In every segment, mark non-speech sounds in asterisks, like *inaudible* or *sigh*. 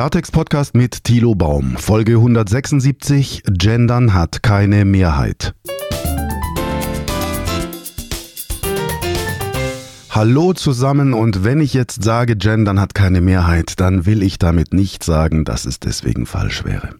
Klartext-Podcast mit Thilo Baum. Folge 176. Gendern hat keine Mehrheit. Hallo zusammen und wenn ich jetzt sage, Gendern hat keine Mehrheit, dann will ich damit nicht sagen, dass es deswegen falsch wäre.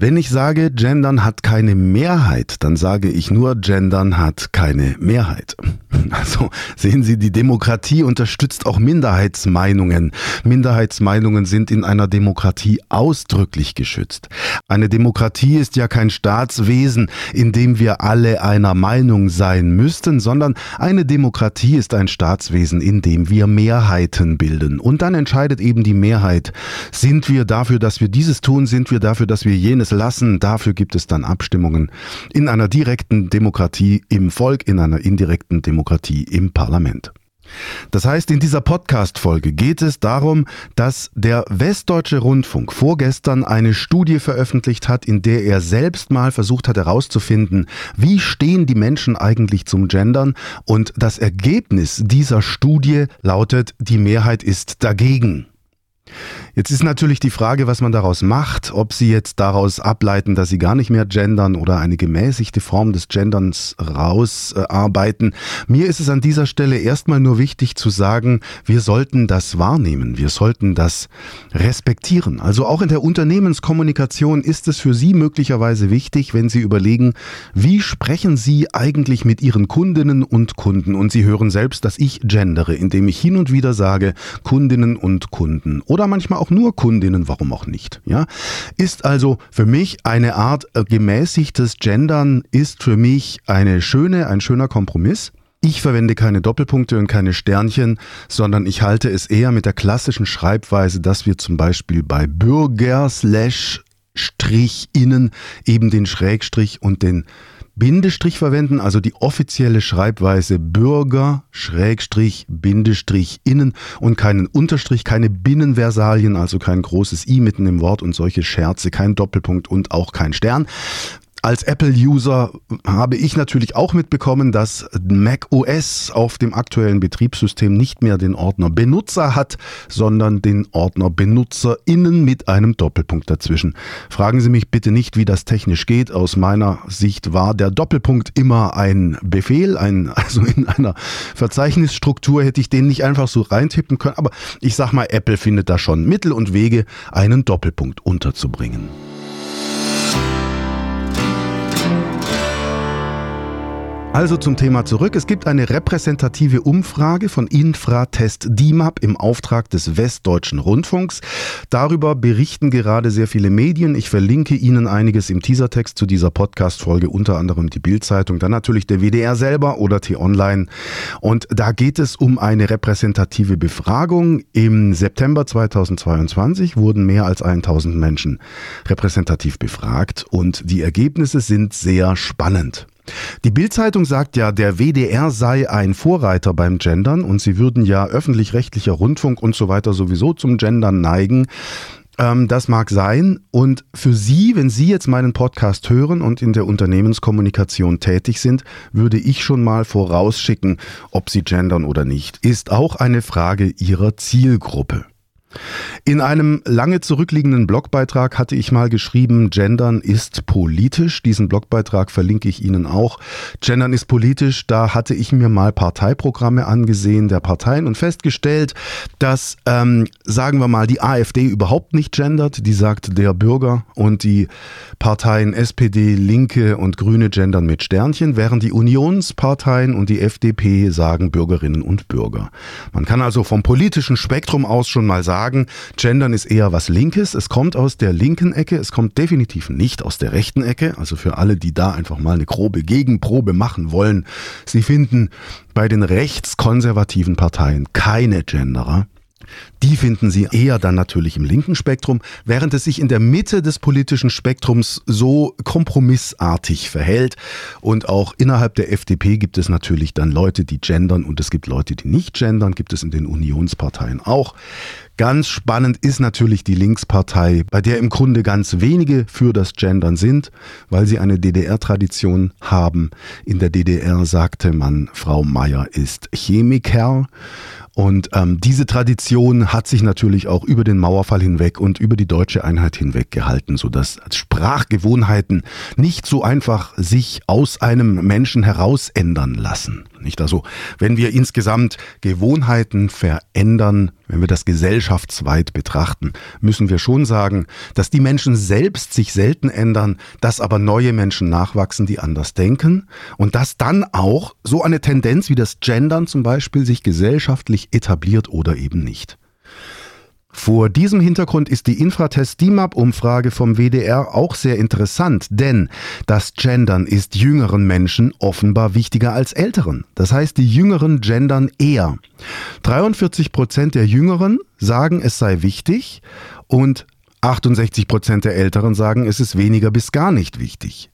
Wenn ich sage, Gendern hat keine Mehrheit, dann sage ich nur, Gendern hat keine Mehrheit. *laughs* Also sehen Sie, die Demokratie unterstützt auch Minderheitsmeinungen. Minderheitsmeinungen sind in einer Demokratie ausdrücklich geschützt. Eine Demokratie ist ja kein Staatswesen, in dem wir alle einer Meinung sein müssten, sondern eine Demokratie ist ein Staatswesen, in dem wir Mehrheiten bilden. Und dann entscheidet eben die Mehrheit. Sind wir dafür, dass wir dieses tun? Sind wir dafür, dass wir jenes lassen? Dafür gibt es dann Abstimmungen in einer direkten Demokratie im Volk, in einer indirekten Demokratie Demokratie im Parlament. Das heißt, in dieser Podcast-Folge geht es darum, dass der Westdeutsche Rundfunk vorgestern eine Studie veröffentlicht hat, in der er selbst mal versucht hat herauszufinden, wie stehen die Menschen eigentlich zum Gendern und das Ergebnis dieser Studie lautet, die Mehrheit ist dagegen. Jetzt ist natürlich die Frage, was man daraus macht, ob Sie jetzt daraus ableiten, dass Sie gar nicht mehr gendern oder eine gemäßigte Form des Genderns rausarbeiten. Mir ist es an dieser Stelle erstmal nur wichtig zu sagen, wir sollten das wahrnehmen, wir sollten das respektieren. Also auch in der Unternehmenskommunikation ist es für Sie möglicherweise wichtig, wenn Sie überlegen, wie sprechen Sie eigentlich mit Ihren Kundinnen und Kunden und Sie hören selbst, dass ich gendere, indem ich hin und wieder sage Kundinnen und Kunden oder manchmal auch nur Kundinnen, warum auch nicht. Ja, ist also für mich eine Art äh, gemäßigtes Gendern ist für mich eine schöne, ein schöner Kompromiss. Ich verwende keine Doppelpunkte und keine Sternchen, sondern ich halte es eher mit der klassischen Schreibweise, dass wir zum Beispiel bei Bürger slash Strich innen eben den Schrägstrich und den Bindestrich verwenden, also die offizielle Schreibweise Bürger, Schrägstrich, Bindestrich, innen und keinen Unterstrich, keine Binnenversalien, also kein großes i mitten im Wort und solche Scherze, kein Doppelpunkt und auch kein Stern als Apple-User habe ich natürlich auch mitbekommen, dass Mac OS auf dem aktuellen Betriebssystem nicht mehr den Ordner Benutzer hat, sondern den Ordner BenutzerInnen mit einem Doppelpunkt dazwischen. Fragen Sie mich bitte nicht, wie das technisch geht. Aus meiner Sicht war der Doppelpunkt immer ein Befehl, ein, *laughs* also in einer Verzeichnisstruktur hätte ich den nicht einfach so reintippen können. Aber ich sag mal, Apple findet da schon Mittel und Wege, einen Doppelpunkt unterzubringen. Also zum Thema zurück. Es gibt eine repräsentative Umfrage von Infratest DIMAP im Auftrag des Westdeutschen Rundfunks. Darüber berichten gerade sehr viele Medien. Ich verlinke Ihnen einiges im Teasertext zu dieser Podcast-Folge, unter anderem die Bildzeitung, dann natürlich der WDR selber oder T-Online. Und da geht es um eine repräsentative Befragung. Im September 2022 wurden mehr als 1000 Menschen repräsentativ befragt und die Ergebnisse sind sehr spannend. Die Bildzeitung sagt ja, der WDR sei ein Vorreiter beim Gendern und sie würden ja öffentlich-rechtlicher Rundfunk und so weiter sowieso zum Gendern neigen. Ähm, das mag sein. Und für Sie, wenn Sie jetzt meinen Podcast hören und in der Unternehmenskommunikation tätig sind, würde ich schon mal vorausschicken, ob Sie gendern oder nicht. Ist auch eine Frage Ihrer Zielgruppe. In einem lange zurückliegenden Blogbeitrag hatte ich mal geschrieben, Gendern ist politisch. Diesen Blogbeitrag verlinke ich Ihnen auch. Gendern ist politisch. Da hatte ich mir mal Parteiprogramme angesehen der Parteien und festgestellt, dass, ähm, sagen wir mal, die AfD überhaupt nicht gendert. Die sagt der Bürger und die Parteien SPD, Linke und Grüne gendern mit Sternchen, während die Unionsparteien und die FDP sagen Bürgerinnen und Bürger. Man kann also vom politischen Spektrum aus schon mal sagen, sagen, Gendern ist eher was Linkes. Es kommt aus der linken Ecke, es kommt definitiv nicht aus der rechten Ecke. Also für alle, die da einfach mal eine grobe Gegenprobe machen wollen. Sie finden bei den rechtskonservativen Parteien keine Genderer. Die finden Sie eher dann natürlich im linken Spektrum, während es sich in der Mitte des politischen Spektrums so kompromissartig verhält. Und auch innerhalb der FDP gibt es natürlich dann Leute, die gendern und es gibt Leute, die nicht gendern, gibt es in den Unionsparteien auch. Ganz spannend ist natürlich die Linkspartei, bei der im Grunde ganz wenige für das Gendern sind, weil sie eine DDR-Tradition haben. In der DDR sagte man, Frau Meier ist Chemiker Und ähm, diese Tradition hat sich natürlich auch über den Mauerfall hinweg und über die deutsche Einheit hinweg gehalten, sodass Sprachgewohnheiten nicht so einfach sich aus einem Menschen heraus ändern lassen. Nicht also, wenn wir insgesamt Gewohnheiten verändern, wenn wir das gesellschaftsweit betrachten, müssen wir schon sagen, dass die Menschen selbst sich selten ändern, dass aber neue Menschen nachwachsen, die anders denken und dass dann auch so eine Tendenz wie das Gendern zum Beispiel sich gesellschaftlich etabliert oder eben nicht. Vor diesem Hintergrund ist die Infratest DIMAP-Umfrage vom WDR auch sehr interessant, denn das Gendern ist jüngeren Menschen offenbar wichtiger als älteren. Das heißt, die Jüngeren gendern eher. 43 Prozent der Jüngeren sagen, es sei wichtig und 68 Prozent der Älteren sagen, es ist weniger bis gar nicht wichtig.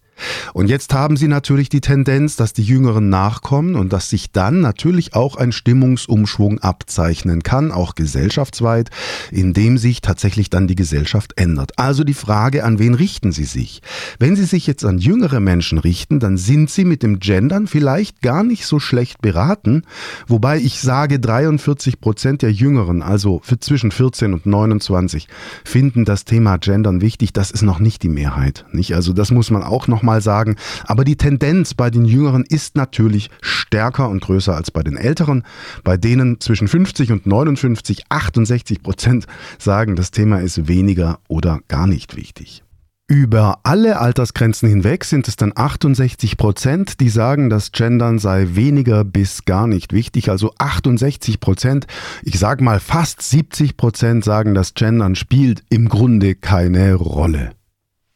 Und jetzt haben sie natürlich die Tendenz, dass die Jüngeren nachkommen und dass sich dann natürlich auch ein Stimmungsumschwung abzeichnen kann, auch gesellschaftsweit, indem sich tatsächlich dann die Gesellschaft ändert. Also die Frage, an wen richten sie sich? Wenn sie sich jetzt an jüngere Menschen richten, dann sind sie mit dem Gendern vielleicht gar nicht so schlecht beraten, wobei ich sage, 43 Prozent der Jüngeren, also zwischen 14 und 29, finden das Thema Gendern wichtig. Das ist noch nicht die Mehrheit, nicht? Also das muss man auch noch mal sagen. Aber die Tendenz bei den Jüngeren ist natürlich stärker und größer als bei den Älteren. Bei denen zwischen 50 und 59, 68 Prozent sagen, das Thema ist weniger oder gar nicht wichtig. Über alle Altersgrenzen hinweg sind es dann 68 Prozent, die sagen, das Gendern sei weniger bis gar nicht wichtig. Also 68 Prozent, ich sage mal fast 70 Prozent sagen, das Gendern spielt im Grunde keine Rolle.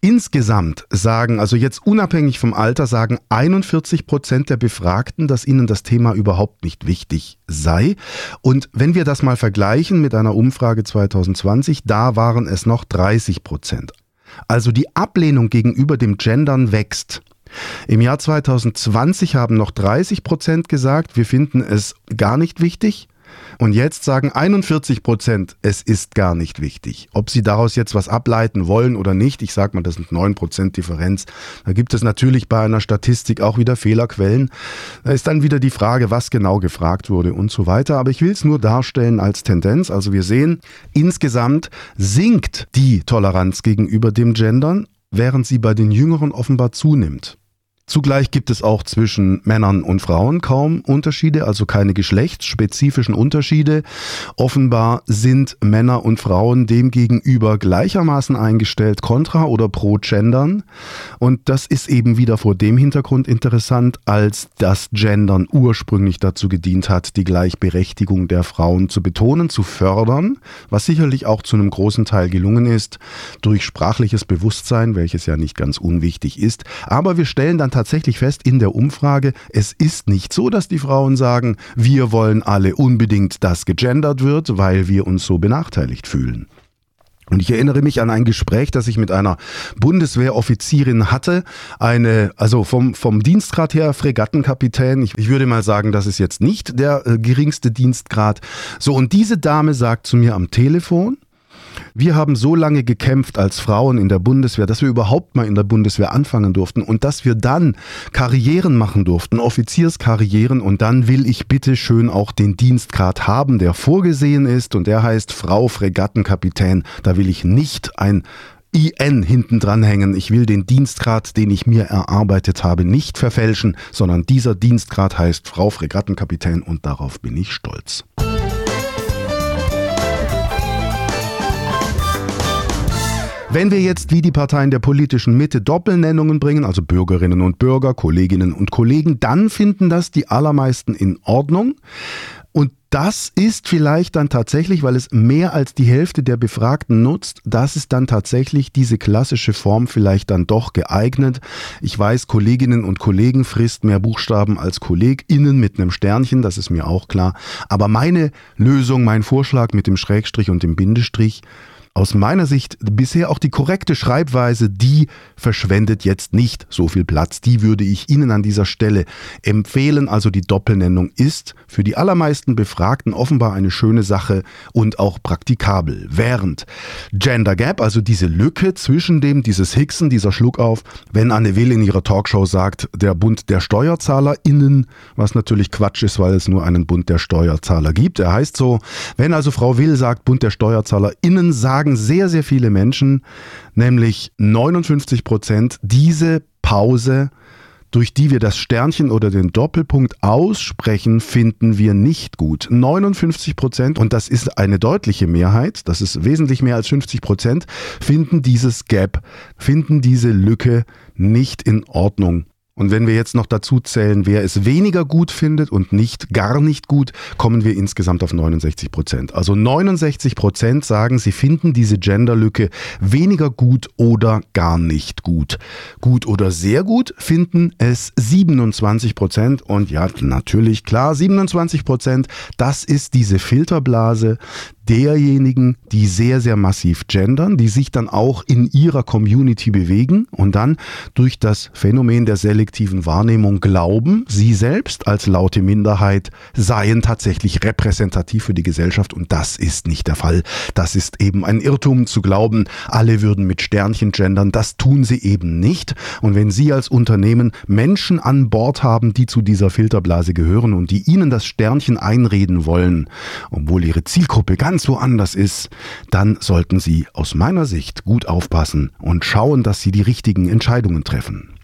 Insgesamt sagen, also jetzt unabhängig vom Alter, sagen 41 Prozent der Befragten, dass ihnen das Thema überhaupt nicht wichtig sei. Und wenn wir das mal vergleichen mit einer Umfrage 2020, da waren es noch 30 Prozent. Also die Ablehnung gegenüber dem Gendern wächst. Im Jahr 2020 haben noch 30 Prozent gesagt, wir finden es gar nicht wichtig. Und jetzt sagen 41 Prozent, es ist gar nicht wichtig. Ob sie daraus jetzt was ableiten wollen oder nicht, ich sage mal, das sind 9 Prozent Differenz. Da gibt es natürlich bei einer Statistik auch wieder Fehlerquellen. Da ist dann wieder die Frage, was genau gefragt wurde und so weiter. Aber ich will es nur darstellen als Tendenz. Also wir sehen, insgesamt sinkt die Toleranz gegenüber dem Gendern, während sie bei den Jüngeren offenbar zunimmt. Zugleich gibt es auch zwischen Männern und Frauen kaum Unterschiede, also keine geschlechtsspezifischen Unterschiede. Offenbar sind Männer und Frauen demgegenüber gleichermaßen eingestellt, kontra oder pro Gendern. Und das ist eben wieder vor dem Hintergrund interessant, als das Gendern ursprünglich dazu gedient hat, die Gleichberechtigung der Frauen zu betonen, zu fördern, was sicherlich auch zu einem großen Teil gelungen ist, durch sprachliches Bewusstsein, welches ja nicht ganz unwichtig ist. Aber wir stellen dann tatsächlich fest in der Umfrage, es ist nicht so, dass die Frauen sagen, wir wollen alle unbedingt, dass gegendert wird, weil wir uns so benachteiligt fühlen. Und ich erinnere mich an ein Gespräch, das ich mit einer Bundeswehroffizierin hatte. Eine, also vom, vom Dienstgrad her Fregattenkapitän. Ich, ich würde mal sagen, das ist jetzt nicht der äh, geringste Dienstgrad. So, und diese Dame sagt zu mir am Telefon, wir haben so lange gekämpft als Frauen in der Bundeswehr, dass wir überhaupt mal in der Bundeswehr anfangen durften und dass wir dann Karrieren machen durften, Offizierskarrieren und dann will ich bitte schön auch den Dienstgrad haben, der vorgesehen ist und der heißt Frau Fregattenkapitän. Da will ich nicht ein IN hinten dranhängen. Ich will den Dienstgrad, den ich mir erarbeitet habe, nicht verfälschen, sondern dieser Dienstgrad heißt Frau Fregattenkapitän und darauf bin ich stolz. Wenn wir jetzt wie die Parteien der politischen Mitte Doppelnennungen bringen, also Bürgerinnen und Bürger, Kolleginnen und Kollegen, dann finden das die allermeisten in Ordnung. Und das ist vielleicht dann tatsächlich, weil es mehr als die Hälfte der Befragten nutzt, das ist dann tatsächlich diese klassische Form vielleicht dann doch geeignet. Ich weiß, Kolleginnen und Kollegen frisst mehr Buchstaben als KollegInnen mit einem Sternchen, das ist mir auch klar. Aber meine Lösung, mein Vorschlag mit dem Schrägstrich und dem Bindestrich, aus meiner Sicht bisher auch die korrekte Schreibweise, die verschwendet jetzt nicht so viel Platz. Die würde ich Ihnen an dieser Stelle empfehlen. Also die Doppelnennung ist für die allermeisten Befragten offenbar eine schöne Sache und auch praktikabel. Während Gender Gap, also diese Lücke zwischen dem, dieses Hicksen, dieser Schluckauf, wenn Anne Will in ihrer Talkshow sagt, der Bund der SteuerzahlerInnen, was natürlich Quatsch ist, weil es nur einen Bund der Steuerzahler gibt. Er heißt so, wenn also Frau Will sagt, Bund der SteuerzahlerInnen, sagen sehr, sehr viele Menschen, nämlich 59 Prozent, diese Pause durch die wir das Sternchen oder den Doppelpunkt aussprechen, finden wir nicht gut. 59 Prozent, und das ist eine deutliche Mehrheit, das ist wesentlich mehr als 50 Prozent, finden dieses Gap, finden diese Lücke nicht in Ordnung. Und wenn wir jetzt noch dazu zählen, wer es weniger gut findet und nicht gar nicht gut, kommen wir insgesamt auf 69 Prozent. Also 69 Prozent sagen, sie finden diese Genderlücke weniger gut oder gar nicht gut. Gut oder sehr gut finden es 27 Prozent. Und ja, natürlich, klar, 27 Prozent, das ist diese Filterblase, derjenigen, die sehr, sehr massiv gendern, die sich dann auch in ihrer Community bewegen und dann durch das Phänomen der selektiven Wahrnehmung glauben, sie selbst als laute Minderheit seien tatsächlich repräsentativ für die Gesellschaft und das ist nicht der Fall. Das ist eben ein Irrtum zu glauben, alle würden mit Sternchen gendern, das tun sie eben nicht. Und wenn Sie als Unternehmen Menschen an Bord haben, die zu dieser Filterblase gehören und die Ihnen das Sternchen einreden wollen, obwohl Ihre Zielgruppe ganz woanders ist, dann sollten Sie aus meiner Sicht gut aufpassen und schauen, dass Sie die richtigen Entscheidungen treffen.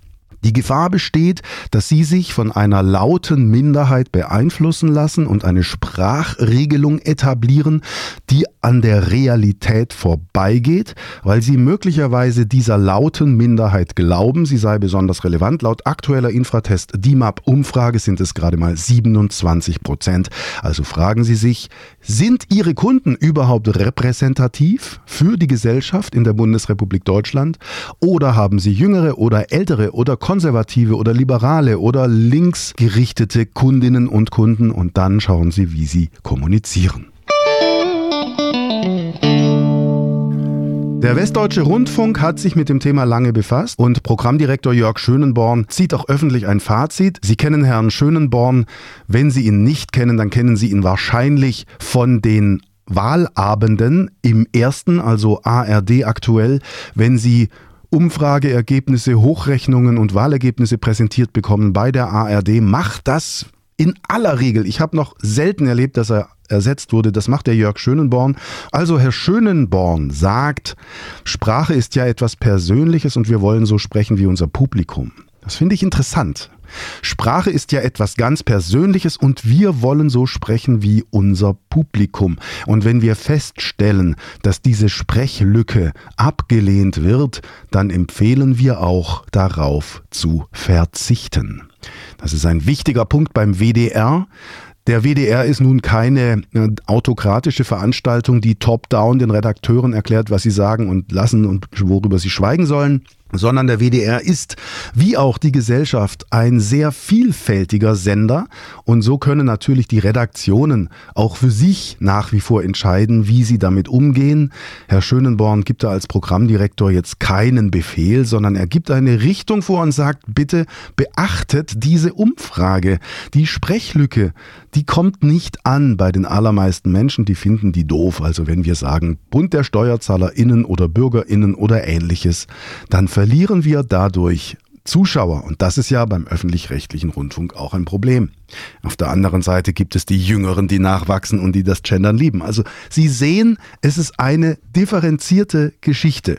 Die Gefahr besteht, dass sie sich von einer lauten Minderheit beeinflussen lassen und eine Sprachregelung etablieren, die an der Realität vorbeigeht, weil sie möglicherweise dieser lauten Minderheit glauben, sie sei besonders relevant. Laut aktueller Infratest DIMAP-Umfrage sind es gerade mal 27 Prozent. Also fragen Sie sich, sind Ihre Kunden überhaupt repräsentativ für die Gesellschaft in der Bundesrepublik Deutschland oder haben Sie jüngere oder ältere oder konservative oder liberale oder linksgerichtete Kundinnen und Kunden und dann schauen Sie, wie Sie kommunizieren. Der Westdeutsche Rundfunk hat sich mit dem Thema lange befasst und Programmdirektor Jörg Schönenborn zieht auch öffentlich ein Fazit. Sie kennen Herrn Schönenborn. Wenn Sie ihn nicht kennen, dann kennen Sie ihn wahrscheinlich von den Wahlabenden im ersten, also ARD aktuell, wenn Sie Umfrageergebnisse, Hochrechnungen und Wahlergebnisse präsentiert bekommen bei der ARD, macht das in aller Regel. Ich habe noch selten erlebt, dass er ersetzt wurde. Das macht der Jörg Schönenborn. Also Herr Schönenborn sagt, Sprache ist ja etwas Persönliches und wir wollen so sprechen wie unser Publikum. Das finde ich interessant. Sprache ist ja etwas ganz Persönliches und wir wollen so sprechen wie unser Publikum. Und wenn wir feststellen, dass diese Sprechlücke abgelehnt wird, dann empfehlen wir auch darauf zu verzichten. Das ist ein wichtiger Punkt beim WDR. Der WDR ist nun keine äh, autokratische Veranstaltung, die top-down den Redakteuren erklärt, was sie sagen und lassen und worüber sie schweigen sollen sondern der WDR ist, wie auch die Gesellschaft, ein sehr vielfältiger Sender und so können natürlich die Redaktionen auch für sich nach wie vor entscheiden, wie sie damit umgehen. Herr Schönenborn gibt da als Programmdirektor jetzt keinen Befehl, sondern er gibt eine Richtung vor und sagt, bitte beachtet diese Umfrage. Die Sprechlücke, die kommt nicht an bei den allermeisten Menschen, die finden die doof. Also wenn wir sagen, Bund der SteuerzahlerInnen oder BürgerInnen oder ähnliches, dann verlieren wir dadurch Zuschauer. Und das ist ja beim öffentlich-rechtlichen Rundfunk auch ein Problem. Auf der anderen Seite gibt es die Jüngeren, die nachwachsen und die das Gendern lieben. Also Sie sehen, es ist eine differenzierte Geschichte.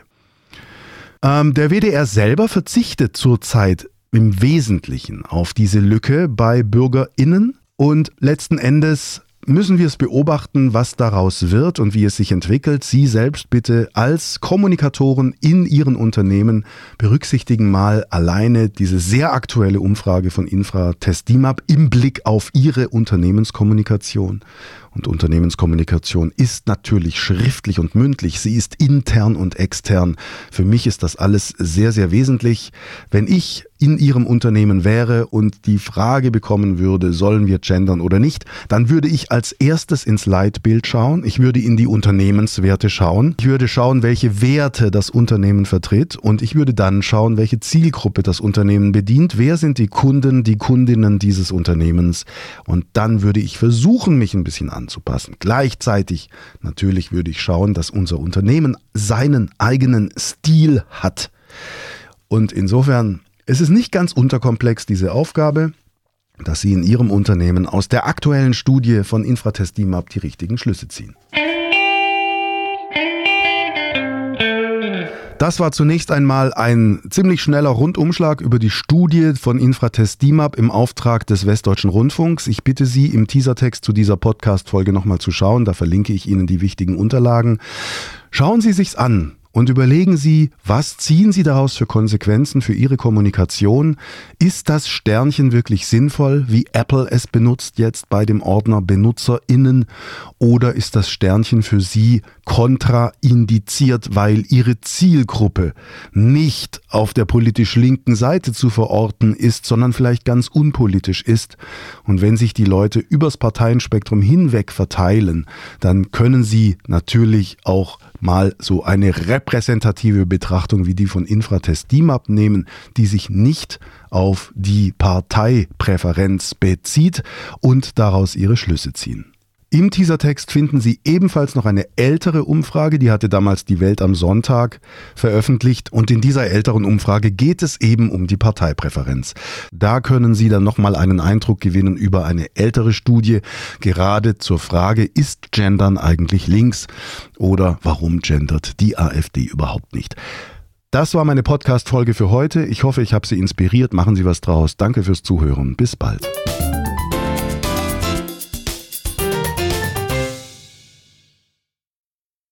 Ähm, der WDR selber verzichtet zurzeit im Wesentlichen auf diese Lücke bei BürgerInnen und letzten Endes müssen wir es beobachten, was daraus wird und wie es sich entwickelt. Sie selbst bitte als Kommunikatoren in Ihren Unternehmen berücksichtigen mal alleine diese sehr aktuelle Umfrage von Infratest DIMAP im Blick auf Ihre Unternehmenskommunikation. Und Unternehmenskommunikation ist natürlich schriftlich und mündlich. Sie ist intern und extern. Für mich ist das alles sehr, sehr wesentlich. Wenn ich in Ihrem Unternehmen wäre und die Frage bekommen würde, sollen wir gendern oder nicht, dann würde ich als erstes ins Leitbild schauen. Ich würde in die Unternehmenswerte schauen. Ich würde schauen, welche Werte das Unternehmen vertritt und ich würde dann schauen, welche Zielgruppe das Unternehmen bedient. Wer sind die Kunden, die Kundinnen dieses Unternehmens? Und dann würde ich versuchen, mich ein bisschen anzupassen. Gleichzeitig natürlich würde ich schauen, dass unser Unternehmen seinen eigenen Stil hat. Und insofern es ist nicht ganz unterkomplex, diese Aufgabe, dass Sie in Ihrem Unternehmen aus der aktuellen Studie von Infratest DIMAP die richtigen Schlüsse ziehen. Das war zunächst einmal ein ziemlich schneller Rundumschlag über die Studie von Infratest DIMAP im Auftrag des Westdeutschen Rundfunks. Ich bitte Sie, im Teasertext zu dieser Podcast-Folge nochmal zu schauen. Da verlinke ich Ihnen die wichtigen Unterlagen. Schauen Sie sich's an und überlegen Sie, was ziehen Sie daraus für Konsequenzen für Ihre Kommunikation? Ist das Sternchen wirklich sinnvoll, wie Apple es benutzt jetzt bei dem Ordner BenutzerInnen? Oder ist das Sternchen für Sie kontraindiziert, weil Ihre Zielgruppe nicht auf der politisch linken Seite zu verorten ist, sondern vielleicht ganz unpolitisch ist? Und wenn sich die Leute übers Parteienspektrum hinweg verteilen, dann können Sie natürlich auch mal so eine repräsentative Betrachtung wie die von Infratest DIMAP nehmen, die sich nicht auf die Parteipräferenz bezieht und daraus ihre Schlüsse ziehen. Im Teasertext finden Sie ebenfalls noch eine ältere Umfrage, die hatte damals die Welt am Sonntag veröffentlicht und in dieser älteren Umfrage geht es eben um die Parteipräferenz. Da können Sie dann nochmal einen Eindruck gewinnen über eine ältere Studie, gerade zur Frage, ist Gendern eigentlich links oder warum gendert die AfD überhaupt nicht? Das war meine Podcast-Folge für heute. Ich hoffe, ich habe Sie inspiriert. Machen Sie was draus. Danke fürs Zuhören. Bis bald.